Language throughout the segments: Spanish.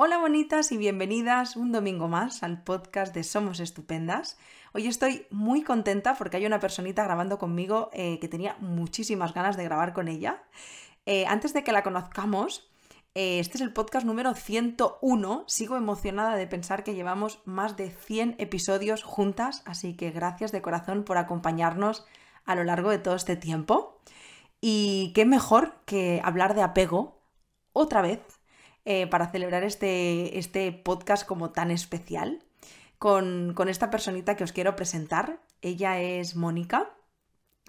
Hola bonitas y bienvenidas un domingo más al podcast de Somos Estupendas. Hoy estoy muy contenta porque hay una personita grabando conmigo eh, que tenía muchísimas ganas de grabar con ella. Eh, antes de que la conozcamos, eh, este es el podcast número 101. Sigo emocionada de pensar que llevamos más de 100 episodios juntas, así que gracias de corazón por acompañarnos a lo largo de todo este tiempo. Y qué mejor que hablar de apego otra vez eh, para celebrar este, este, podcast como tan especial con, esta personita que os quiero presentar. Ella es Mónica,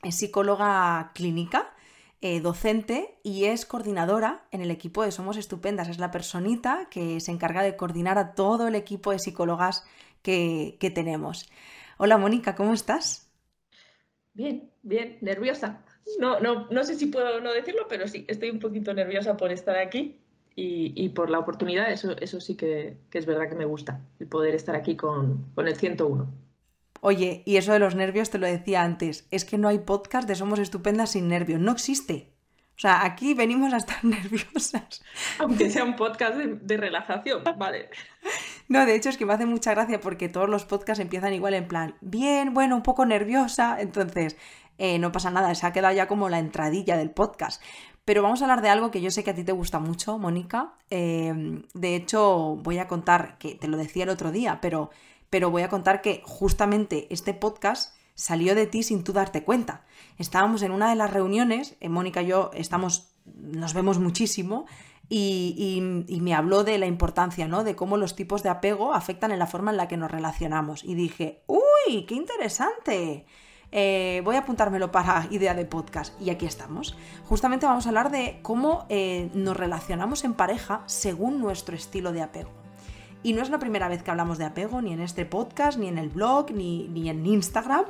es psicóloga clínica, eh, docente y es coordinadora en el equipo de Somos Estupendas. Es la personita que se encarga de coordinar a todo el equipo de psicólogas que, que tenemos. Hola Mónica, ¿cómo estás? Bien, bien, nerviosa. No, no, no sé si puedo no decirlo, pero sí, estoy un poquito nerviosa por estar aquí y, por la oportunidad, eso, eso sí que, es verdad que me gusta, el poder estar aquí con, el 101. Oye, y eso de los nervios te lo decía antes, es que no hay podcast de Somos Estupendas sin nervios, no existe. O sea, aquí venimos a estar nerviosas. Aunque sea un podcast de, relajación, vale. No, de hecho es que me hace mucha gracia porque todos los podcasts empiezan igual en plan, bien, bueno, un poco nerviosa, entonces eh, no pasa nada, se ha quedado ya como la entradilla del podcast. Pero vamos a hablar de algo que yo sé que a ti te gusta mucho, Mónica. Eh, de hecho, voy a contar, que te lo decía el otro día, pero, pero voy a contar que justamente este podcast salió de ti sin tú darte cuenta. Estábamos en una de las reuniones, eh, Mónica y yo estamos, nos vemos muchísimo, y, y, me habló de la importancia, ¿no? De cómo los tipos de apego afectan en la forma en la que nos relacionamos. Y dije, ¡Uy! ¡Qué interesante! Eh, voy a apuntármelo para idea de podcast y aquí estamos. Justamente vamos a hablar de cómo eh, nos relacionamos en pareja según nuestro estilo de apego. Y no es la primera vez que hablamos de apego, ni en este podcast, ni en el blog, ni, ni en Instagram.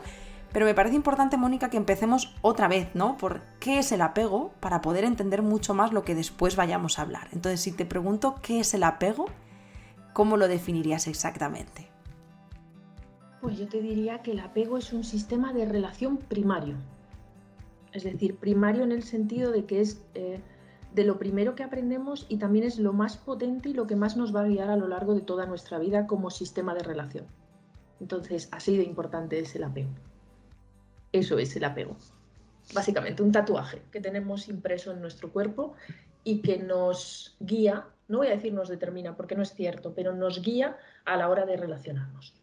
Pero me parece importante, Mónica, que empecemos otra vez, ¿no? Por qué es el apego para poder entender mucho más lo que después vayamos a hablar. Entonces, si te pregunto qué es el apego, ¿cómo lo definirías exactamente? Pues yo te diría que el apego es un sistema de relación primario. Es decir, primario en el sentido de que es eh, de lo primero que aprendemos y también es lo más potente y lo que más nos va a guiar a lo largo de toda nuestra vida como sistema de relación. Entonces, así de importante es el apego. Eso es el apego. Básicamente, un tatuaje que tenemos impreso en nuestro cuerpo y que nos guía, no voy a decir nos determina porque no es cierto, pero nos guía a la hora de relacionarnos.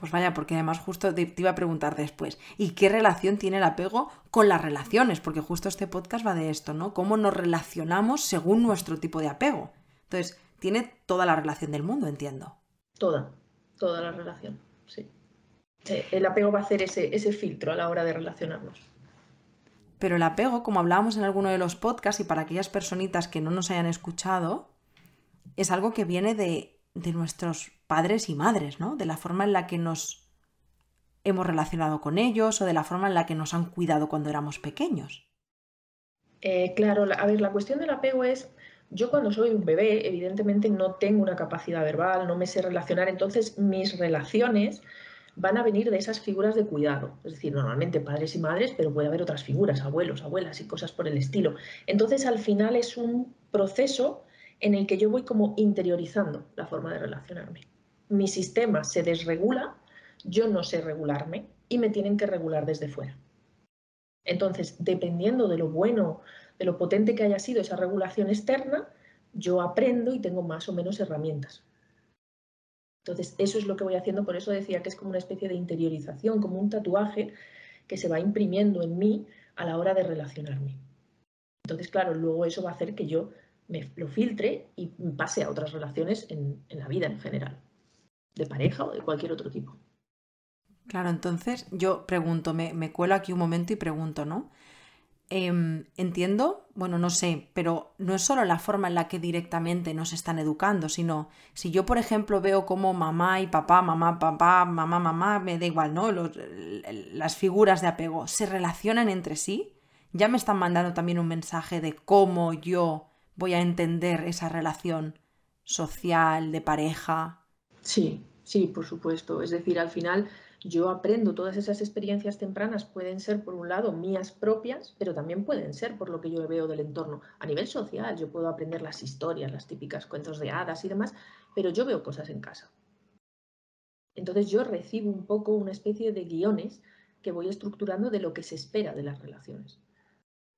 Pues vaya, porque además justo te, iba a preguntar después, ¿y qué relación tiene el apego con las relaciones? Porque justo este podcast va de esto, ¿no? ¿Cómo nos relacionamos según nuestro tipo de apego? Entonces, tiene toda la relación del mundo, entiendo. Toda, toda la relación, sí. El apego va a hacer ese, ese filtro a la hora de relacionarnos. Pero el apego, como hablábamos en alguno de los podcasts y para aquellas personitas que no nos hayan escuchado, es algo que viene de de nuestros padres y madres, ¿no? De la forma en la que nos hemos relacionado con ellos o de la forma en la que nos han cuidado cuando éramos pequeños. Eh, claro, a ver, la cuestión del apego es, yo cuando soy un bebé, evidentemente no tengo una capacidad verbal, no me sé relacionar, entonces mis relaciones van a venir de esas figuras de cuidado, es decir, normalmente padres y madres, pero puede haber otras figuras, abuelos, abuelas y cosas por el estilo. Entonces, al final es un proceso en el que yo voy como interiorizando la forma de relacionarme. Mi sistema se desregula, yo no sé regularme y me tienen que regular desde fuera. Entonces, dependiendo de lo bueno, de lo potente que haya sido esa regulación externa, yo aprendo y tengo más o menos herramientas. Entonces, eso es lo que voy haciendo, por eso decía que es como una especie de interiorización, como un tatuaje que se va imprimiendo en mí a la hora de relacionarme. Entonces, claro, luego eso va a hacer que yo me lo filtre y pase a otras relaciones en, la vida en general, de pareja o de cualquier otro tipo. Claro, entonces yo pregunto, me, cuelo aquí un momento y pregunto, ¿no? Em, entiendo, bueno, no sé, pero no es solo la forma en la que directamente nos están educando, sino si yo, por ejemplo, veo como mamá y papá, mamá, papá, mamá, mamá, me da igual, ¿no? las figuras de apego se relacionan entre sí, ya me están mandando también un mensaje de cómo yo voy a entender esa relación social, de pareja. Sí, sí, por supuesto. Es decir, al final yo aprendo todas esas experiencias tempranas, pueden ser por un lado mías propias, pero también pueden ser por lo que yo veo del entorno. A nivel social, yo puedo aprender las historias, las típicas cuentos de hadas y demás, pero yo veo cosas en casa. Entonces yo recibo un poco una especie de guiones que voy estructurando de lo que se espera de las relaciones.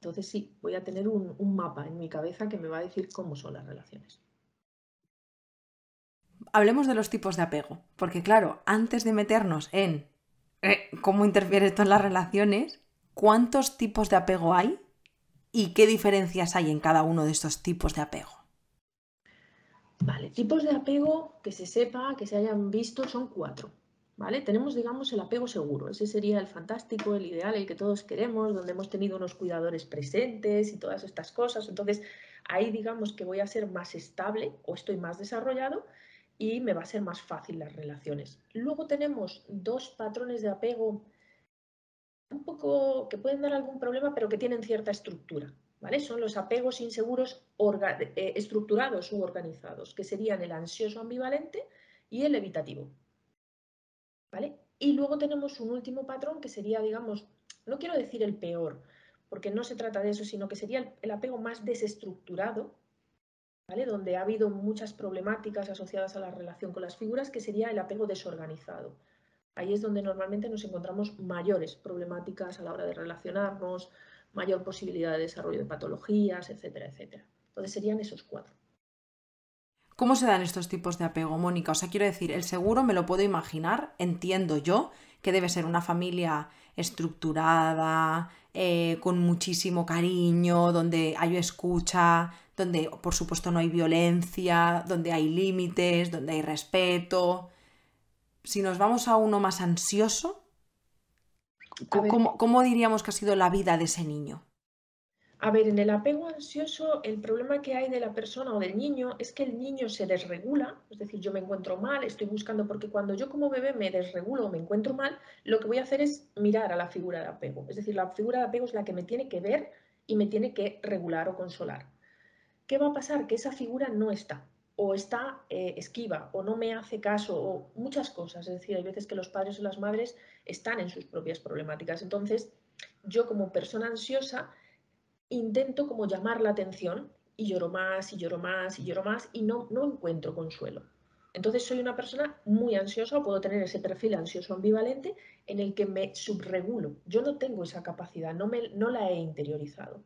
Entonces sí, voy a tener un, un mapa en mi cabeza que me va a decir cómo son las relaciones hablemos de los tipos de apego, porque claro, antes de meternos en eh, cómo interfiere esto en las relaciones, ¿cuántos tipos de apego hay y qué diferencias hay en cada uno de estos tipos de apego? Vale, tipos de apego que se sepa, que se hayan visto, son cuatro. ¿Vale? Tenemos, digamos, el apego seguro. Ese sería el fantástico, el ideal, el que todos queremos, donde hemos tenido unos cuidadores presentes y todas estas cosas. Entonces, ahí digamos que voy a ser más estable o estoy más desarrollado y me va a ser más fácil las relaciones. Luego tenemos dos patrones de apego un poco que pueden dar algún problema, pero que tienen cierta estructura. ¿vale? Son los apegos inseguros eh, estructurados u organizados, que serían el ansioso ambivalente y el evitativo. ¿vale? Y luego tenemos un último patrón que sería, digamos, no quiero decir el peor, porque no se trata de eso, sino que sería el apego más desestructurado, donde ha habido muchas problemáticas asociadas a la relación con las figuras, que sería el apego desorganizado. Ahí es donde normalmente nos encontramos mayores problemáticas a la hora de relacionarnos, mayor posibilidad de desarrollo de patologías, etcétera, etcétera. Entonces serían esos cuatro. ¿Cómo se dan estos tipos de apego, Mónica? O sea, quiero decir, el seguro me lo puedo imaginar, entiendo yo, que debe ser una familia estructurada, eh, con muchísimo cariño, donde hay escucha, donde por supuesto no hay violencia, donde hay límites, donde hay respeto. Si nos vamos a uno más ansioso, ¿cómo, diríamos que ha sido la vida de ese niño? A ver, en el apego ansioso, el problema que hay de la persona o del niño es que el niño se desregula, es decir, yo me encuentro mal, estoy buscando, porque cuando yo como bebé me desregulo o me encuentro mal, lo que voy a hacer es mirar a la figura de apego. Es decir, la figura de apego es la que me tiene que ver y me tiene que regular o consolar. ¿qué va a pasar? Que esa figura no está, o está eh, esquiva, o no me hace caso, o muchas cosas. Es decir, hay veces que los padres o las madres están en sus propias problemáticas. Entonces, yo como persona ansiosa intento como llamar la atención y lloro más y lloro más y lloro más y no, no encuentro consuelo. Entonces soy una persona muy ansiosa puedo tener ese perfil ansioso ambivalente en el que me subregulo. Yo no tengo esa capacidad, no, me, no la he interiorizado.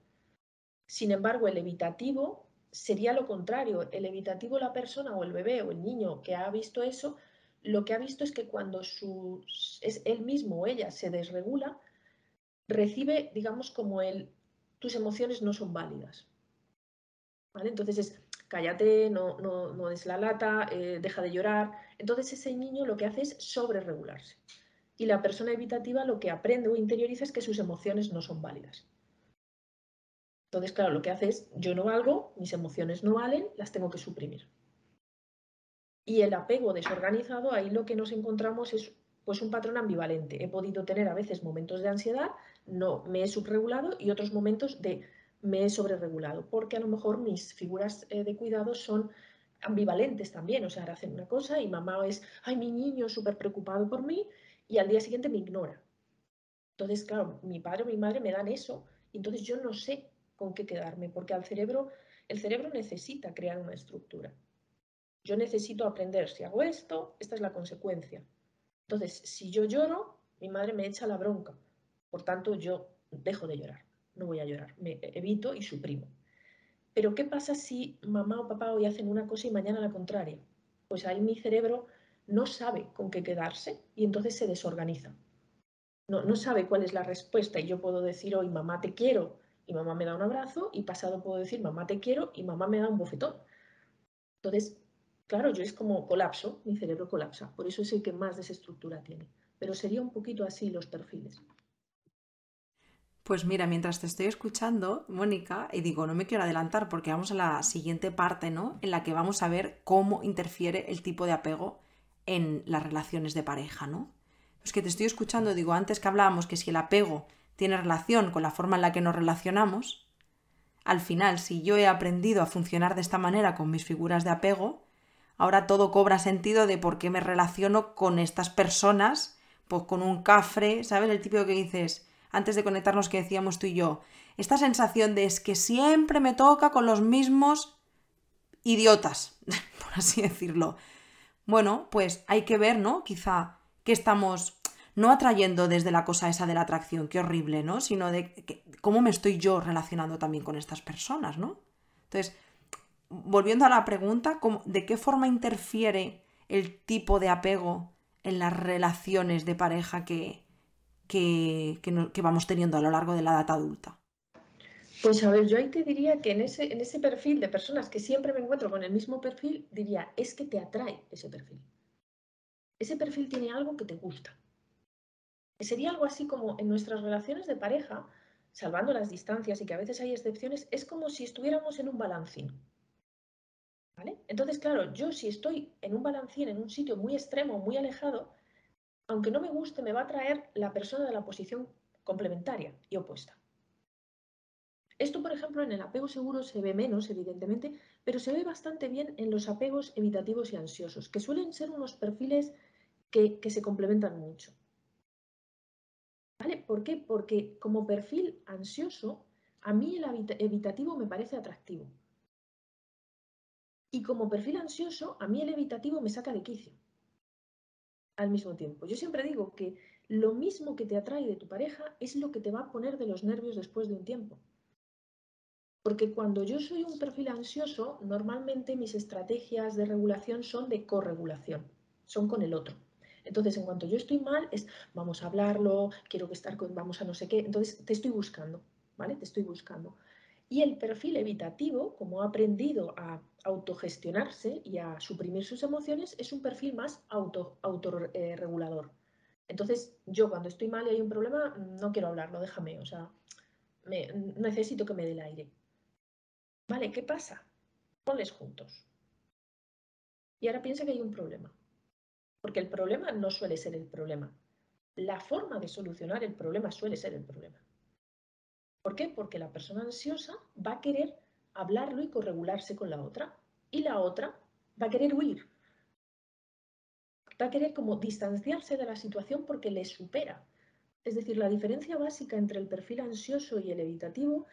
Sin embargo, el evitativo sería lo contrario. El evitativo, la persona o el bebé o el niño que ha visto eso, lo que ha visto es que cuando es él mismo o ella se desregula, recibe, digamos, como el, tus emociones no son válidas. Entonces es, cállate, no des la lata, eh, deja de llorar. Entonces ese niño lo que hace es sobreregularse. Y la persona evitativa lo que aprende o interioriza es que sus emociones no son válidas. Entonces, claro, lo que hace es, yo no valgo, mis emociones no valen, las tengo que suprimir. Y el apego desorganizado, ahí lo que nos encontramos es pues un patrón ambivalente. He podido tener a veces momentos de ansiedad, no me he subregulado y otros momentos de me he sobreregulado, porque a lo mejor mis figuras eh, de cuidado son ambivalentes también, o sea, ahora hacen una cosa y mamá es, ay, mi niño súper preocupado por mí y al día siguiente me ignora. Entonces, claro, mi padre o mi madre me dan eso y entonces yo no sé con qué quedarme, porque al cerebro, el cerebro necesita crear una estructura. Yo necesito aprender, si hago esto, esta es la consecuencia. Entonces, si yo lloro, mi madre me echa la bronca. Por tanto, yo dejo de llorar, no voy a llorar, me evito y suprimo. Pero ¿qué pasa si mamá o papá hoy hacen una cosa y mañana la contraria? Pues ahí mi cerebro no sabe con qué quedarse y entonces se desorganiza. No, sabe cuál es la respuesta y yo puedo decir hoy, mamá, te quiero, y mamá me da un abrazo y pasado puedo decir mamá te quiero y mamá me da un bofetón. Entonces, claro, yo es como colapso, mi cerebro colapsa, por eso es el que más desestructura tiene. Pero sería un poquito así los perfiles. Pues mira, mientras te estoy escuchando, Mónica, y digo, no me quiero adelantar porque vamos a la siguiente parte, ¿no? En la que vamos a ver cómo interfiere el tipo de apego en las relaciones de pareja, ¿no? Pues que te estoy escuchando, digo, antes que hablábamos que si el apego tiene relación con la forma en la que nos relacionamos, al final, si yo he aprendido a funcionar de esta manera con mis figuras de apego, ahora todo cobra sentido de por qué me relaciono con estas personas pues con un cafre, ¿sabes? El típico que dices, antes de conectarnos que decíamos tú y yo, esta sensación de es que siempre me toca con los mismos idiotas, por así decirlo. Bueno, pues hay que ver, ¿no? Quizá que estamos no atrayendo desde la cosa esa de la atracción, qué horrible, ¿no? Sino de cómo me estoy yo relacionando también con estas personas, ¿no? Entonces, volviendo a la pregunta, ¿de qué forma interfiere el tipo de apego en las relaciones de pareja que, vamos teniendo a lo largo de la edad adulta? Pues a ver, yo ahí te diría que en ese, en ese perfil de personas que siempre me encuentro con el mismo perfil, diría, es que te atrae ese perfil. Ese perfil tiene algo que te gusta. Sería algo así como en nuestras relaciones de pareja, salvando las distancias y que a veces hay excepciones, es como si estuviéramos en un balancín. Entonces, claro, yo si estoy en un balancín, en un sitio muy extremo, muy alejado, aunque no me guste, me va a traer la persona de la posición complementaria y opuesta. Esto, por ejemplo, en el apego seguro se ve menos, evidentemente, pero se ve bastante bien en los apegos evitativos y ansiosos, que suelen ser unos perfiles que, que se complementan mucho. ¿Vale? ¿Por qué? Porque como perfil ansioso, a mí el evitativo me parece atractivo. Y como perfil ansioso, a mí el evitativo me saca de quicio al mismo tiempo. Yo siempre digo que lo mismo que te atrae de tu pareja es lo que te va a poner de los nervios después de un tiempo. Porque cuando yo soy un perfil ansioso, normalmente mis estrategias de regulación son de corregulación, son con el otro. Entonces, en cuanto yo estoy mal, es vamos a hablarlo, quiero que estar con, vamos a no sé qué. Entonces, te estoy buscando, ¿vale? Te estoy buscando. Y el perfil evitativo, como ha aprendido a autogestionarse y a suprimir sus emociones, es un perfil más auto, autorregulador. Entonces, yo cuando estoy mal y hay un problema, no quiero hablarlo, déjame, o sea, me, necesito que me dé el aire. Vale, ¿qué pasa? Ponles juntos. Y ahora piensa que hay un problema. Porque el problema no suele ser el problema. La forma de solucionar el problema suele ser el problema. ¿Por qué? Porque la persona ansiosa va a querer hablarlo y corregularse con la otra y la otra va a querer huir. Va a querer como distanciarse de la situación porque le supera. Es decir, la diferencia básica entre el perfil ansioso y el evitativo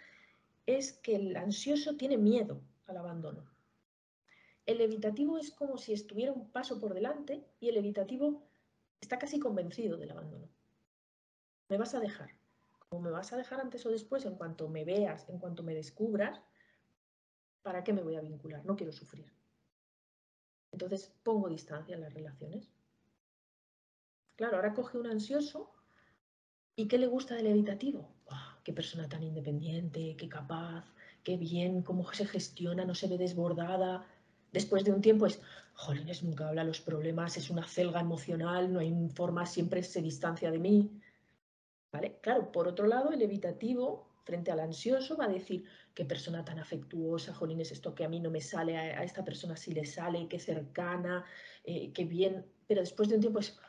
es que el ansioso tiene miedo al abandono. El evitativo es como si estuviera un paso por delante y el evitativo está casi convencido del abandono. Me vas a dejar, me vas a dejar antes o después, en cuanto me veas, en cuanto me descubras, ¿para qué me voy a vincular? No quiero sufrir. Entonces pongo distancia en las relaciones. Claro, ahora coge un ansioso y ¿qué le gusta del evitativo? ¡Qué persona tan independiente, qué capaz, qué bien, cómo se gestiona, no se ve desbordada! Después de un tiempo es, jolines, nunca habla los problemas, es una celga emocional, no hay forma, siempre se distancia de mí. Claro, por otro lado, el evitativo frente al ansioso va a decir, qué persona tan afectuosa, Jolín, esto que a mí no me sale, a, esta persona sí le sale, qué cercana, eh, qué bien, pero después de un tiempo es,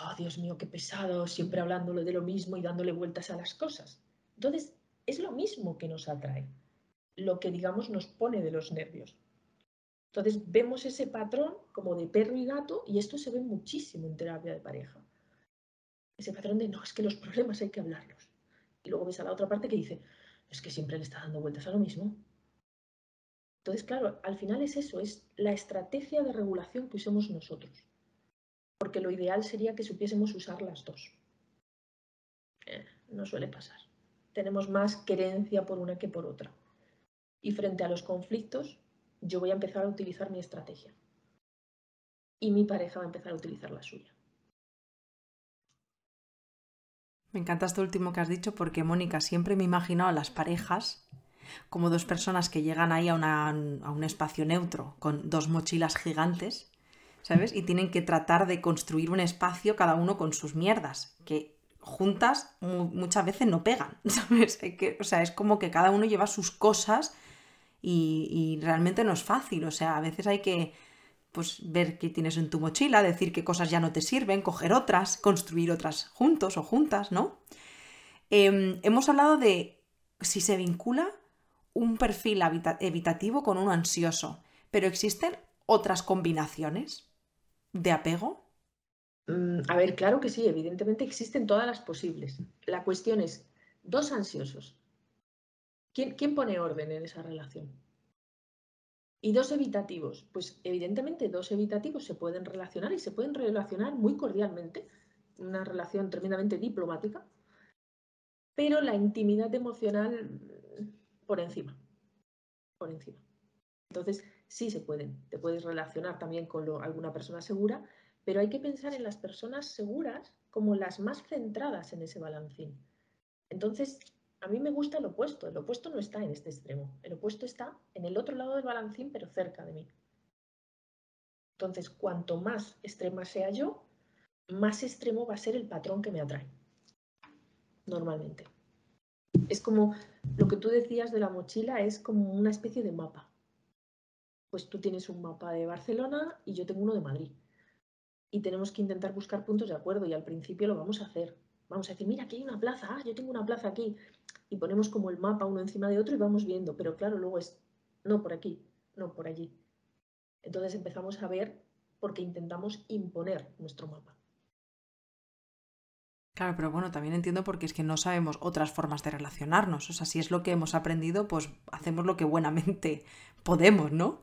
oh Dios mío, qué pesado, siempre hablándole de lo mismo y dándole vueltas a las cosas. Entonces, es lo mismo que nos atrae, lo que digamos nos pone de los nervios. Entonces, vemos ese patrón como de perro y gato y esto se ve muchísimo en terapia de pareja ese patrón de no, es que los problemas hay que hablarlos. Y luego ves a la otra parte que dice, es que siempre le está dando vueltas a lo mismo. Entonces, claro, al final es eso, es la estrategia de regulación que usemos nosotros. Porque lo ideal sería que supiésemos usar las dos. Eh, no suele pasar. Tenemos más querencia por una que por otra. Y frente a los conflictos, yo voy a empezar a utilizar mi estrategia. Y mi pareja va a empezar a utilizar la suya. Me encanta esto último que has dicho porque, Mónica, siempre me he imaginado a las parejas como dos personas que llegan ahí a, un espacio neutro con dos mochilas gigantes, ¿sabes? Y tienen que tratar de construir un espacio cada uno con sus mierdas, que juntas muchas veces no pegan, ¿sabes? Que, o sea, es como que cada uno lleva sus cosas y, y realmente no es fácil, o sea, a veces hay que pues ver qué tienes en tu mochila, decir qué cosas ya no te sirven, coger otras, construir otras juntos o juntas, ¿no? Em, hemos hablado de si se vincula un perfil evitativo con uno ansioso, pero ¿existen otras combinaciones de apego? Mm, a ver, claro que sí, evidentemente existen todas las posibles. La cuestión es, dos ansiosos. ¿Quién, quién pone orden en esa relación? Y dos evitativos. Pues evidentemente dos evitativos se pueden relacionar y se pueden relacionar muy cordialmente. Una relación tremendamente diplomática. Pero la intimidad emocional por encima. Por encima. Entonces, sí se pueden. Te puedes relacionar también con alguna persona segura, pero hay que pensar en las personas seguras como las más centradas en ese balancín. Entonces, a mí me gusta el opuesto. El opuesto no está en este extremo. El opuesto está en el otro lado del balancín, pero cerca de mí. Entonces, cuanto más extrema sea yo, más extremo va a ser el patrón que me atrae. Normalmente. Es como lo que tú decías de la mochila, es como una especie de mapa. Pues tú tienes un mapa de Barcelona y yo tengo uno de Madrid y tenemos que intentar buscar puntos de acuerdo y al principio lo vamos a hacer. Vamos a decir, mira, aquí hay una plaza, ah, yo tengo una plaza aquí. Y ponemos como el mapa uno encima de otro y vamos viendo, pero claro, luego es, no por aquí, no por allí. Entonces empezamos a ver porque intentamos imponer nuestro mapa. Claro, pero bueno, también entiendo porque es que no sabemos otras formas de relacionarnos. O sea, si es lo que hemos aprendido, pues hacemos lo que buenamente podemos, ¿no?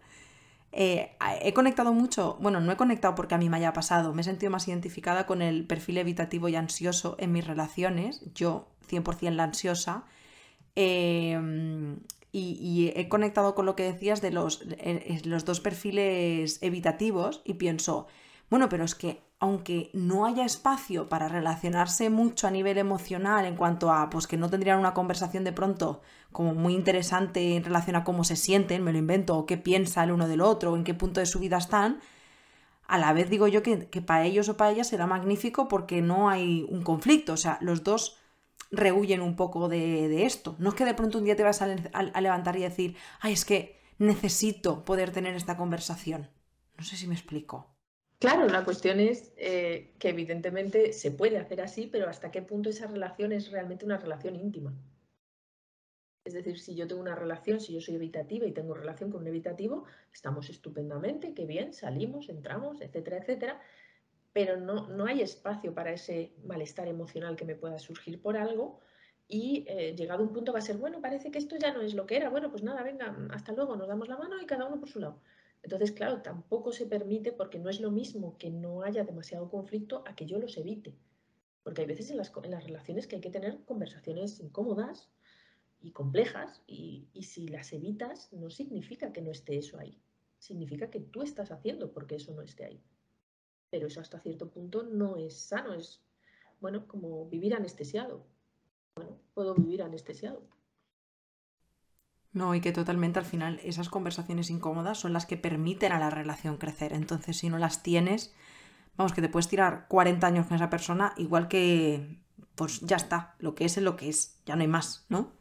Eh, he conectado mucho, bueno, no he conectado porque a mí me haya pasado, me he sentido más identificada con el perfil evitativo y ansioso en mis relaciones, yo 100% la ansiosa, em, y, he conectado con lo que decías de los, eh, los dos perfiles evitativos y pienso, bueno, pero es que aunque no haya espacio para relacionarse mucho a nivel emocional en cuanto a pues que no tendrían una conversación de pronto como muy interesante en relación a cómo se sienten, me lo invento, o qué piensa el uno del otro, o en qué punto de su vida están, a la vez digo yo que, para ellos o para ellas será magnífico porque no hay un conflicto, o sea, los dos rehuyen un poco de, esto. No es que de pronto un día te vas a levantar y decir, ay, es que necesito poder tener esta conversación. No sé si me explico. Claro, la cuestión es eh, que evidentemente se puede hacer así, pero hasta qué punto esa relación es realmente una relación íntima. Es decir, si yo tengo una relación, si yo soy evitativa y tengo relación con un evitativo, estamos estupendamente, qué bien, salimos, entramos, etcétera, etcétera, pero no, no hay espacio para ese malestar emocional que me pueda surgir por algo y eh, llegado un punto va a ser, bueno, parece que esto ya no es lo que era, bueno, pues nada, venga, hasta luego, nos damos la mano y cada uno por su lado. Entonces, claro, tampoco se permite porque no es lo mismo que no haya demasiado conflicto a que yo los evite. Porque hay veces en las, relaciones que hay que tener conversaciones incómodas y complejas y, y, si las evitas no significa que no esté eso ahí. Significa que tú estás haciendo porque eso no esté ahí. Pero eso hasta cierto punto no es sano, es, bueno, como vivir anestesiado. Bueno, puedo vivir anestesiado. No, y que totalmente al final esas conversaciones incómodas son las que permiten a la relación crecer. Entonces, si no las tienes, vamos, que te puedes tirar 40 años con esa persona, igual que, pues ya está, lo que es es lo que es, ya no hay más, ¿no?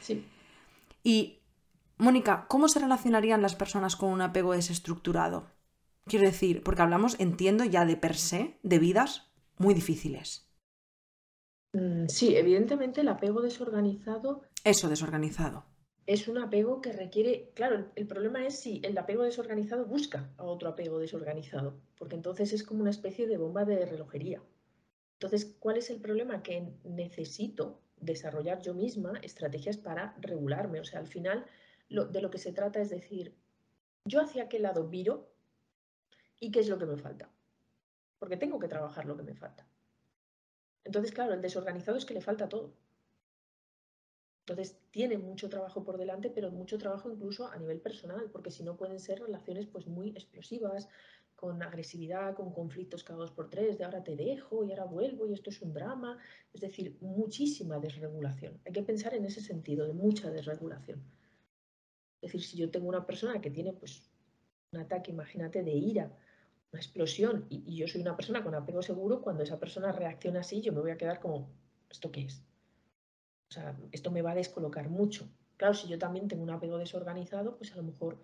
Sí. Y, Mónica, ¿cómo se relacionarían las personas con un apego desestructurado? Quiero decir, porque hablamos, entiendo ya de per se, de vidas muy difíciles. Mm, sí, evidentemente el apego desorganizado. Eso, desorganizado es un apego que requiere, claro, el, problema es si el apego desorganizado busca a otro apego desorganizado, porque entonces es como una especie de bomba de relojería. Entonces, ¿cuál es el problema? Que necesito desarrollar yo misma estrategias para regularme. O sea, al final de lo que se trata es decir, yo hacia qué lado viro y qué es lo que me falta. Porque tengo que trabajar lo que me falta. Entonces, claro, el desorganizado es que le falta todo. Entonces tiene mucho trabajo por delante, pero mucho trabajo incluso a nivel personal, porque si no pueden ser relaciones pues muy explosivas, con agresividad, con conflictos cada dos por tres, de ahora te dejo y ahora vuelvo y esto es un drama. Es decir, muchísima desregulación. Hay que pensar en ese sentido, de mucha desregulación. Es decir, si yo tengo una persona que tiene pues un ataque, imagínate, de ira, una explosión, y, y yo soy una persona con apego seguro, cuando esa persona reacciona así, yo me voy a quedar como, ¿esto qué es? O sea, esto me va a descolocar mucho. Claro, si yo también tengo un apego desorganizado, pues a lo mejor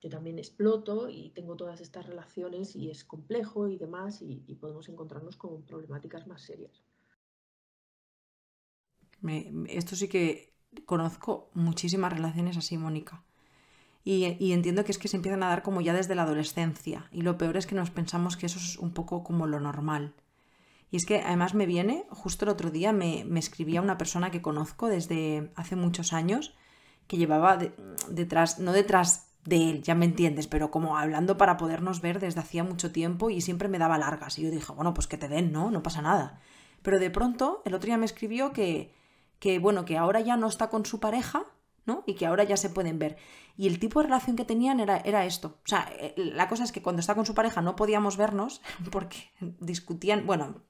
yo también exploto y tengo todas estas relaciones y es complejo y demás y, podemos encontrarnos con problemáticas más serias. esto sí que conozco muchísimas relaciones así, Mónica. Y, entiendo que es que se empiezan a dar como ya desde la adolescencia. Y lo peor es que nos pensamos que eso es un poco como lo normal. Y es que además me viene, justo el otro día me, escribía una persona que conozco desde hace muchos años, que llevaba detrás, no detrás de él, ya me entiendes, pero como hablando para podernos ver desde hacía mucho tiempo y siempre me daba largas. Y yo dije, bueno, pues que te den, ¿no? No pasa nada. Pero de pronto, el otro día me escribió que, que bueno, que ahora ya no está con su pareja, Y que ahora ya se pueden ver. Y el tipo de relación que tenían era, era esto. O sea, eh, la cosa es que cuando está con su pareja no podíamos vernos porque discutían, bueno,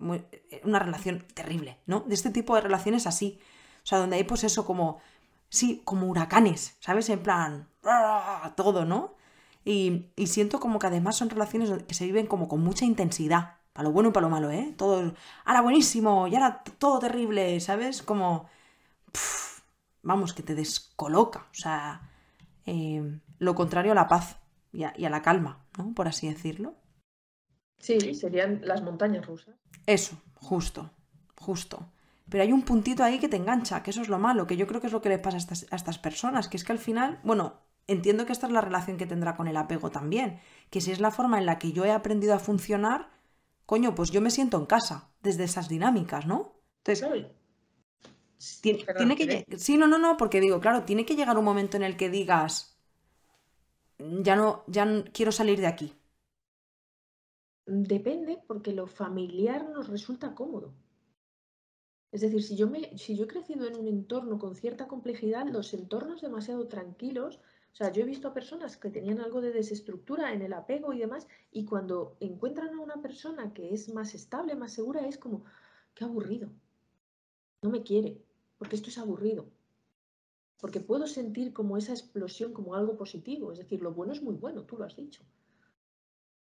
una relación terrible, ¿no? De este tipo de relaciones así. O sea, donde hay pues eso como, sí, como huracanes, ¿sabes? En plan, todo, ¿no? Y, y siento como que además son relaciones que se viven como con mucha intensidad. Para lo bueno y para lo malo, ¿eh? Todo, ahora buenísimo, y ahora todo terrible, ¿sabes? Como vamos, que te descoloca. O sea, eh, lo contrario a la paz y a, la calma, ¿no? Por así decirlo. Sí, serían las montañas rusas. Eso, justo, justo. Pero hay un puntito ahí que te engancha, que eso es lo malo, que yo creo que es lo que le pasa a estas, a estas personas, que es que al final, bueno, entiendo que esta es la relación que tendrá con el apego también, que si es la forma en la que yo he aprendido a funcionar, coño, pues yo me siento en casa desde esas dinámicas, ¿no? Entonces, tiene, que Sí, no, no, no, porque digo, claro, tiene que llegar un momento en el que digas, ya no, ya quiero salir de aquí. Depende, porque lo familiar nos resulta cómodo. Es decir, si yo, me, si yo he crecido en un entorno con cierta complejidad, los entornos demasiado tranquilos, o sea, yo he visto a personas que tenían algo de desestructura en el apego y demás, y cuando encuentran a una persona que es más estable, más segura, es como, qué aburrido, no me quiere, porque esto es aburrido. Porque puedo sentir como esa explosión como algo positivo, es decir, lo bueno es muy bueno, tú lo has dicho.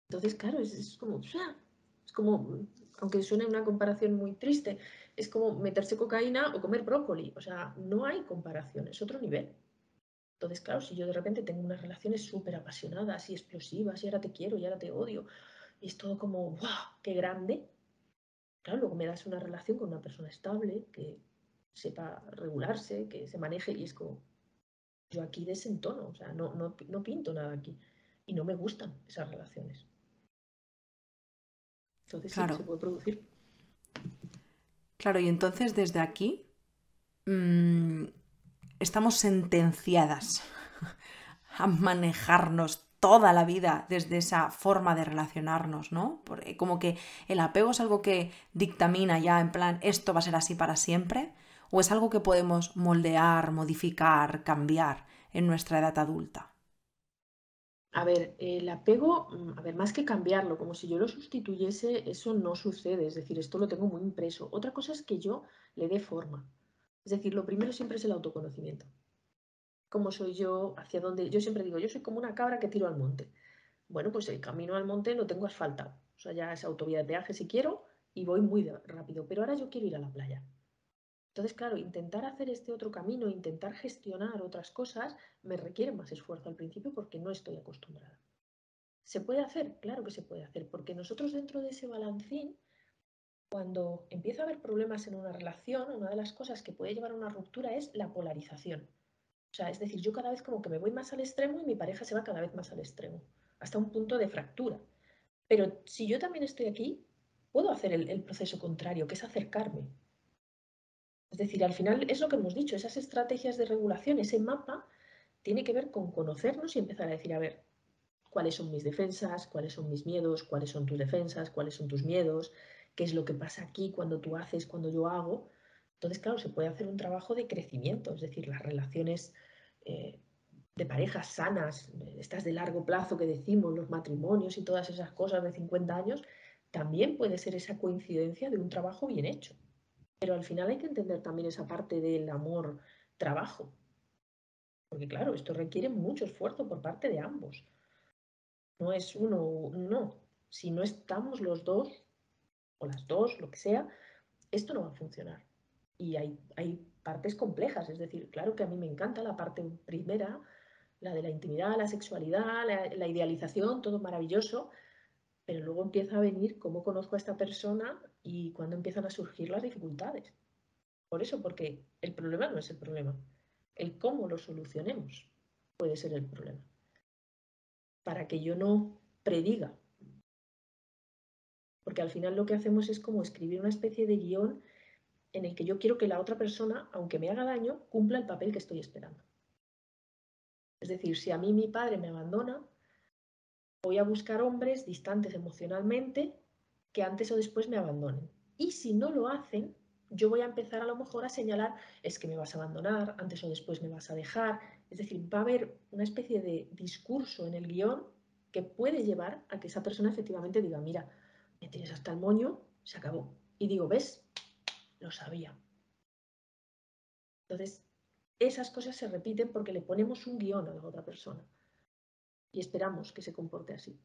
Entonces, claro, es, como, es como, aunque suene una comparación muy triste, es como meterse cocaína o comer brócoli, o sea, no hay comparación, es otro nivel. Entonces, claro, si yo de repente tengo unas relaciones súper apasionadas y explosivas y ahora te quiero y ahora te odio, y es todo como, ¡wow! ¡Qué grande! Claro, luego me das una relación con una persona estable, que sepa regularse, que se maneje y es como, yo aquí desentono, o sea, no, no, no pinto nada aquí y no me gustan esas relaciones. Entonces claro. sí se puede producir. Claro, y entonces desde aquí mmm, estamos sentenciadas a manejarnos toda la vida desde esa forma de relacionarnos, ¿no? Porque como que el apego es algo que dictamina ya en plan, esto va a ser así para siempre, ¿O es algo que podemos moldear, modificar, cambiar en nuestra edad adulta? A ver, el apego, mm, a ver, más que cambiarlo, como si yo lo sustituyese, eso no sucede. Es decir, esto lo tengo muy impreso. Otra cosa es que yo le dé forma. Es decir, lo primero siempre es el autoconocimiento. ¿Cómo soy yo? ¿Hacia dónde? Yo siempre digo, yo soy como una cabra que tiro al monte. Bueno, pues el camino al monte lo tengo asfaltado. O sea, ya es autovía de peaje si quiero y voy muy rápido. Pero ahora yo quiero ir a la playa. Entonces, claro, intentar hacer este otro camino, intentar gestionar otras cosas, me requiere más esfuerzo al principio porque no estoy acostumbrada. ¿Se puede hacer? Claro que se puede hacer, porque nosotros dentro de ese balancín, cuando empieza a haber problemas en una relación, una de las cosas que puede llevar a una ruptura es la polarización. O sea, es decir, yo cada vez como que me voy más al extremo y mi pareja se va cada vez más al extremo, hasta un punto de fractura. Pero si yo también estoy aquí, puedo hacer el, el proceso contrario, que es acercarme, es decir, al final es lo que hemos dicho, esas estrategias de regulación, ese mapa, tiene que ver con conocernos y empezar a decir, a ver, cuáles son mis defensas, cuáles son mis miedos, cuáles son tus defensas, cuáles son tus miedos, qué es lo que pasa aquí cuando tú haces, cuando yo hago. Entonces, claro, se puede hacer un trabajo de crecimiento, es decir, las relaciones eh, de parejas sanas, estas de largo plazo que decimos, los matrimonios y todas esas cosas de 50 años, también puede ser esa coincidencia de un trabajo bien hecho. Pero al final hay que entender también esa parte del amor-trabajo. Porque claro, esto requiere mucho esfuerzo por parte de ambos. No es uno, no. Si no estamos los dos, o las dos, lo que sea, esto no va a funcionar. Y hay, hay partes complejas, es decir, claro que a mí me encanta la parte primera, la de la intimidad, la sexualidad, la idealización, todo maravilloso, pero luego empieza a venir cómo conozco a esta persona y cuándo empiezan a surgir las dificultades. Por eso, porque el problema no es el problema, el cómo lo solucionemos. puede ser el problema. Para que yo no prediga. Porque al final lo que hacemos es como escribir una especie de guion en el que yo quiero que la otra persona, aunque me haga daño, cumpla el papel que estoy esperando. Es decir, si a mí mi padre me abandona, voy a buscar hombres distantes emocionalmente que antes o después me abandonen. Y si no lo hacen, yo voy a empezar a lo mejor a señalar, es que me vas a abandonar, antes o después me vas a dejar. Es decir, va a haber una especie de discurso en el guion que puede llevar a que esa persona efectivamente diga, mira, me tienes hasta el moño, se acabó. Y digo, ¿ves? Lo sabía. Entonces, esas cosas se repiten porque le ponemos un guion a la otra persona y esperamos que se comporte así.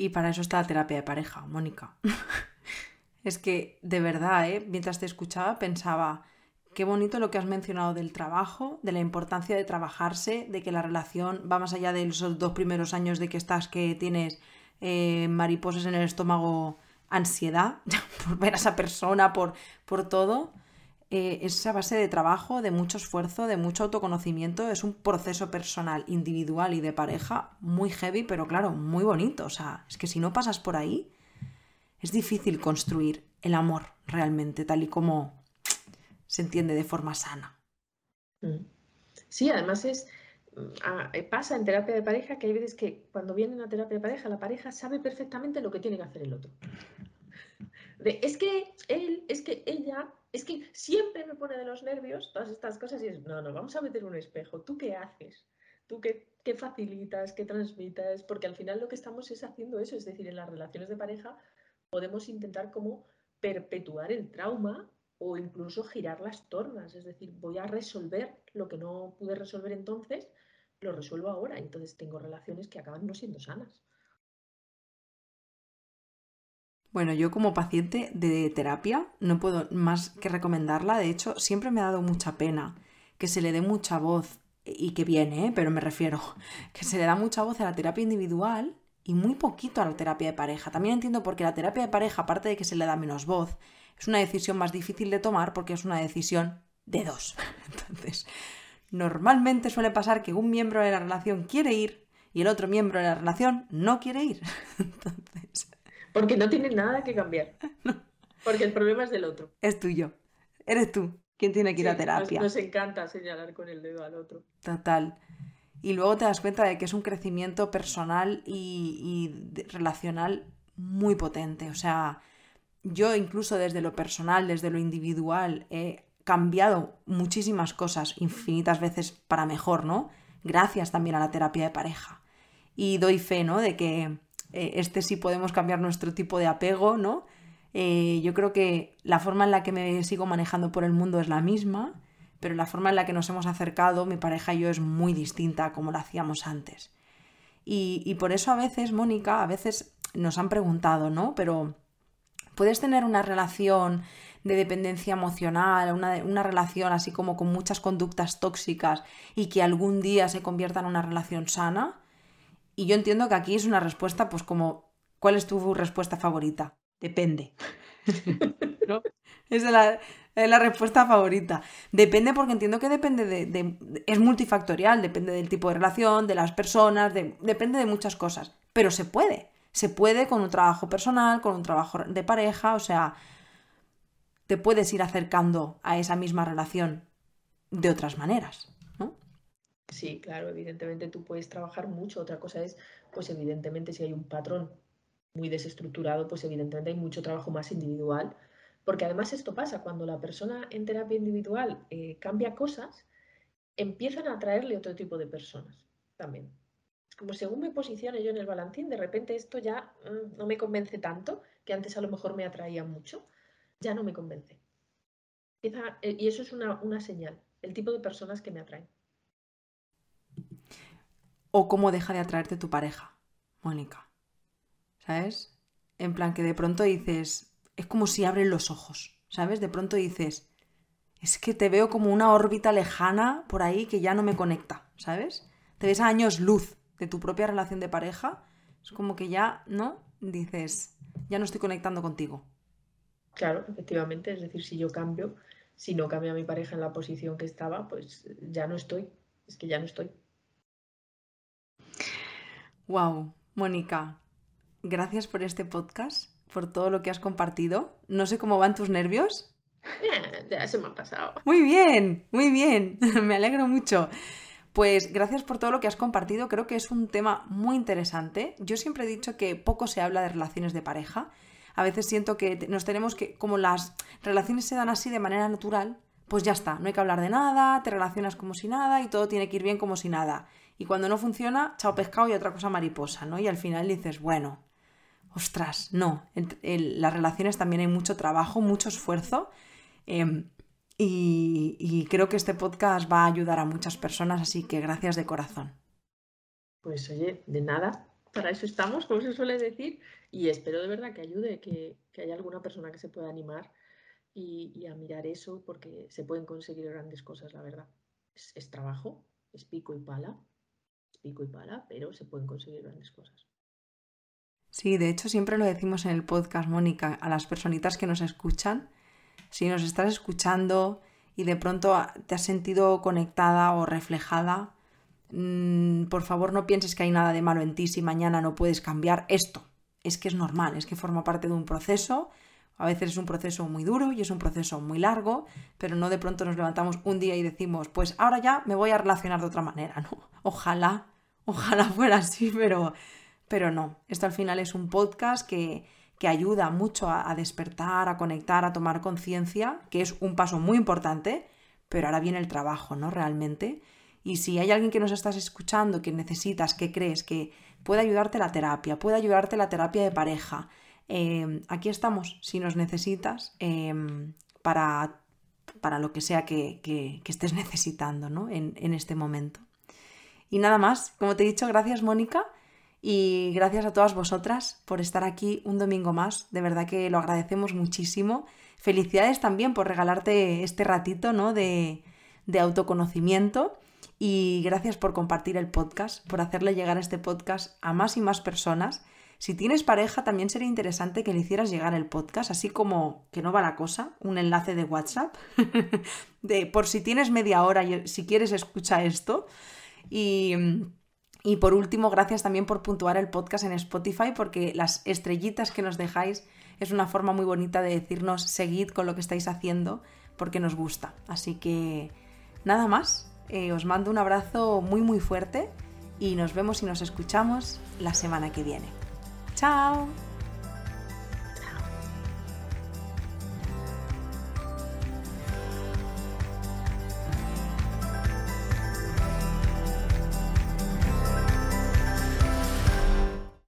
Y para eso está la terapia de pareja, Mónica. es que, de verdad, ¿eh? mientras te escuchaba, pensaba, qué bonito lo que has mencionado del trabajo, de la importancia de trabajarse, de que la relación va más allá de esos dos primeros años de que estás, que tienes eh, mariposas en el estómago, ansiedad por ver a esa persona, por, por todo. Eh, esa base de trabajo, de mucho esfuerzo, de mucho autoconocimiento, es un proceso personal, individual y de pareja muy heavy, pero claro, muy bonito. O sea, es que si no pasas por ahí, es difícil construir el amor realmente, tal y como se entiende de forma sana. Mm. Sí, además es, mm, eh, pasa en terapia de pareja que hay veces que cuando viene a terapia de pareja, la pareja sabe perfectamente lo que tiene que hacer el otro. es que él, es que ella, es que siempre me pone de los nervios todas estas cosas y es, no, no, vamos a meter un espejo. ¿Tú qué haces? ¿Tú qué, qué facilitas, qué transmitas? Porque al final lo que estamos es haciendo eso, es decir, en las relaciones de pareja podemos intentar como perpetuar el trauma o incluso girar las tornas, es decir, voy a resolver lo que no pude resolver entonces, lo resuelvo ahora, entonces tengo relaciones que acaban no siendo sanas. Bueno, yo como paciente de terapia no puedo más que recomendarla. De hecho, siempre me ha dado mucha pena que se le dé mucha voz, y que viene, ¿eh? pero me refiero, que se le da mucha voz a la terapia individual y muy poquito a la terapia de pareja. También entiendo porque la terapia de pareja, aparte de que se le da menos voz, es una decisión más difícil de tomar porque es una decisión de dos. Entonces, normalmente suele pasar que un miembro de la relación quiere ir y el otro miembro de la relación no quiere ir. Entonces, porque no tiene nada que cambiar. Porque el problema es del otro. Es tuyo. Eres tú quien tiene que ir a terapia. Nos, encanta señalar con el dedo al otro. Total. Y luego te das cuenta de que es un crecimiento personal y, y relacional muy potente. O sea, yo incluso desde lo personal, desde lo individual, he cambiado muchísimas cosas, infinitas veces para mejor, ¿no? Gracias también a la terapia de pareja. Y doy fe, ¿no? De que eh, este sí podemos cambiar nuestro tipo de apego, ¿no? Eh, yo creo que la forma en la que me sigo manejando por el mundo es la misma, pero la forma en la que nos hemos acercado, mi pareja y yo, es muy distinta a como lo hacíamos antes. Y, por eso a veces, Mónica, a veces nos han preguntado, ¿no? Pero puedes tener una relación de dependencia emocional, una, una, relación así como con muchas conductas tóxicas y que algún día se convierta en una relación sana. Y yo entiendo que aquí es una respuesta, pues como, ¿cuál es tu respuesta favorita? Depende. ¿No? Esa es la, respuesta favorita. Depende porque entiendo que depende de, es multifactorial, depende del tipo de relación, de las personas, depende de muchas cosas. Pero se puede. Se puede con un trabajo personal, con un trabajo de pareja, o sea, te puedes ir acercando a esa misma relación de otras maneras. Sí, claro, evidentemente tú puedes trabajar mucho. Otra cosa es, pues evidentemente si hay un patrón muy desestructurado, pues evidentemente hay mucho trabajo más individual. Porque además esto pasa, cuando la persona en terapia individual eh, cambia cosas, empiezan a atraerle otro tipo de personas también. Como según me posicione yo en el balancín, de repente esto ya mm, no me convence tanto, que antes a lo mejor me atraía mucho, ya no me convence. Eh, y eso es una, una señal, el tipo de personas que me atraen o cómo deja de atraerte tu pareja, Mónica. ¿Sabes? En plan que de pronto dices, es como si abren los ojos, ¿sabes? De pronto dices, es que te veo como una órbita lejana por ahí que ya no me conecta, ¿sabes? Te ves a años luz de tu propia relación de pareja, es como que ya, ¿no? Dices, ya no estoy conectando contigo. Claro, efectivamente, es decir, si yo cambio, si no cambia mi pareja en la posición que estaba, pues ya no estoy. Es que ya no estoy. Wow, Mónica, gracias por este podcast, por todo lo que has compartido. No sé cómo van tus nervios. Eh, ya se me ha pasado. Muy bien, muy bien. me alegro mucho. Pues gracias por todo lo que has compartido. Creo que es un tema muy interesante. Yo siempre he dicho que poco se habla de relaciones de pareja. A veces siento que nos tenemos que, como las relaciones se dan así de manera natural, pues ya está, no hay que hablar de nada, te relacionas como si nada y todo tiene que ir bien como si nada. Y cuando no funciona, chao pescado y otra cosa mariposa, ¿no? Y al final dices, bueno, ostras, no, en, las relaciones también hay mucho trabajo, mucho esfuerzo. Em, y, creo que este podcast va a ayudar a muchas personas, así que gracias de corazón. Pues oye, de nada, para eso estamos, como se suele decir, y espero de verdad que ayude, que, haya alguna persona que se pueda animar y, a mirar eso, porque se pueden conseguir grandes cosas, la verdad. Es, trabajo, es pico y pala, pico y pala, pero se pueden conseguir grandes cosas. Sí, de hecho siempre lo decimos en el podcast, Mónica, a las personitas que nos escuchan, si nos estás escuchando y de pronto te has sentido conectada o reflejada, mm, por favor no pienses que hay nada de malo en ti si mañana no puedes cambiar esto. Es que es normal, es que forma parte de un proceso. A veces es un proceso muy duro y es un proceso muy largo, pero no de pronto nos levantamos un día y decimos, pues ahora ya me voy a relacionar de otra manera, ¿no? Ojalá, ojalá fuera así, pero, pero no. Esto al final es un podcast que, que ayuda mucho a, despertar, a conectar, a tomar conciencia, que es un paso muy importante, pero ahora viene el trabajo, ¿no? Realmente. Y si hay alguien que nos estás escuchando, que necesitas, que crees que puede ayudarte la terapia, puede ayudarte la terapia de pareja, em, aquí estamos, si nos necesitas, em, para, para, lo que sea que, estés necesitando ¿no? en, en este momento. Y nada más, como te he dicho, gracias Mónica y gracias a todas vosotras por estar aquí un domingo más. De verdad que lo agradecemos muchísimo. Felicidades también por regalarte este ratito ¿no? de, de autoconocimiento. Y gracias por compartir el podcast, por hacerle llegar este podcast a más y más personas. Si tienes pareja, también sería interesante que le hicieras llegar el podcast, así como que no va la cosa, un enlace de WhatsApp, de por si tienes media hora y si quieres escucha esto. Y y por último, gracias también por puntuar el podcast en Spotify, porque las estrellitas que nos dejáis es una forma muy bonita de decirnos seguid con lo que estáis haciendo, porque nos gusta. Así que nada más, eh, os mando un abrazo muy muy fuerte y nos vemos y nos escuchamos la semana que viene. ¡Chao!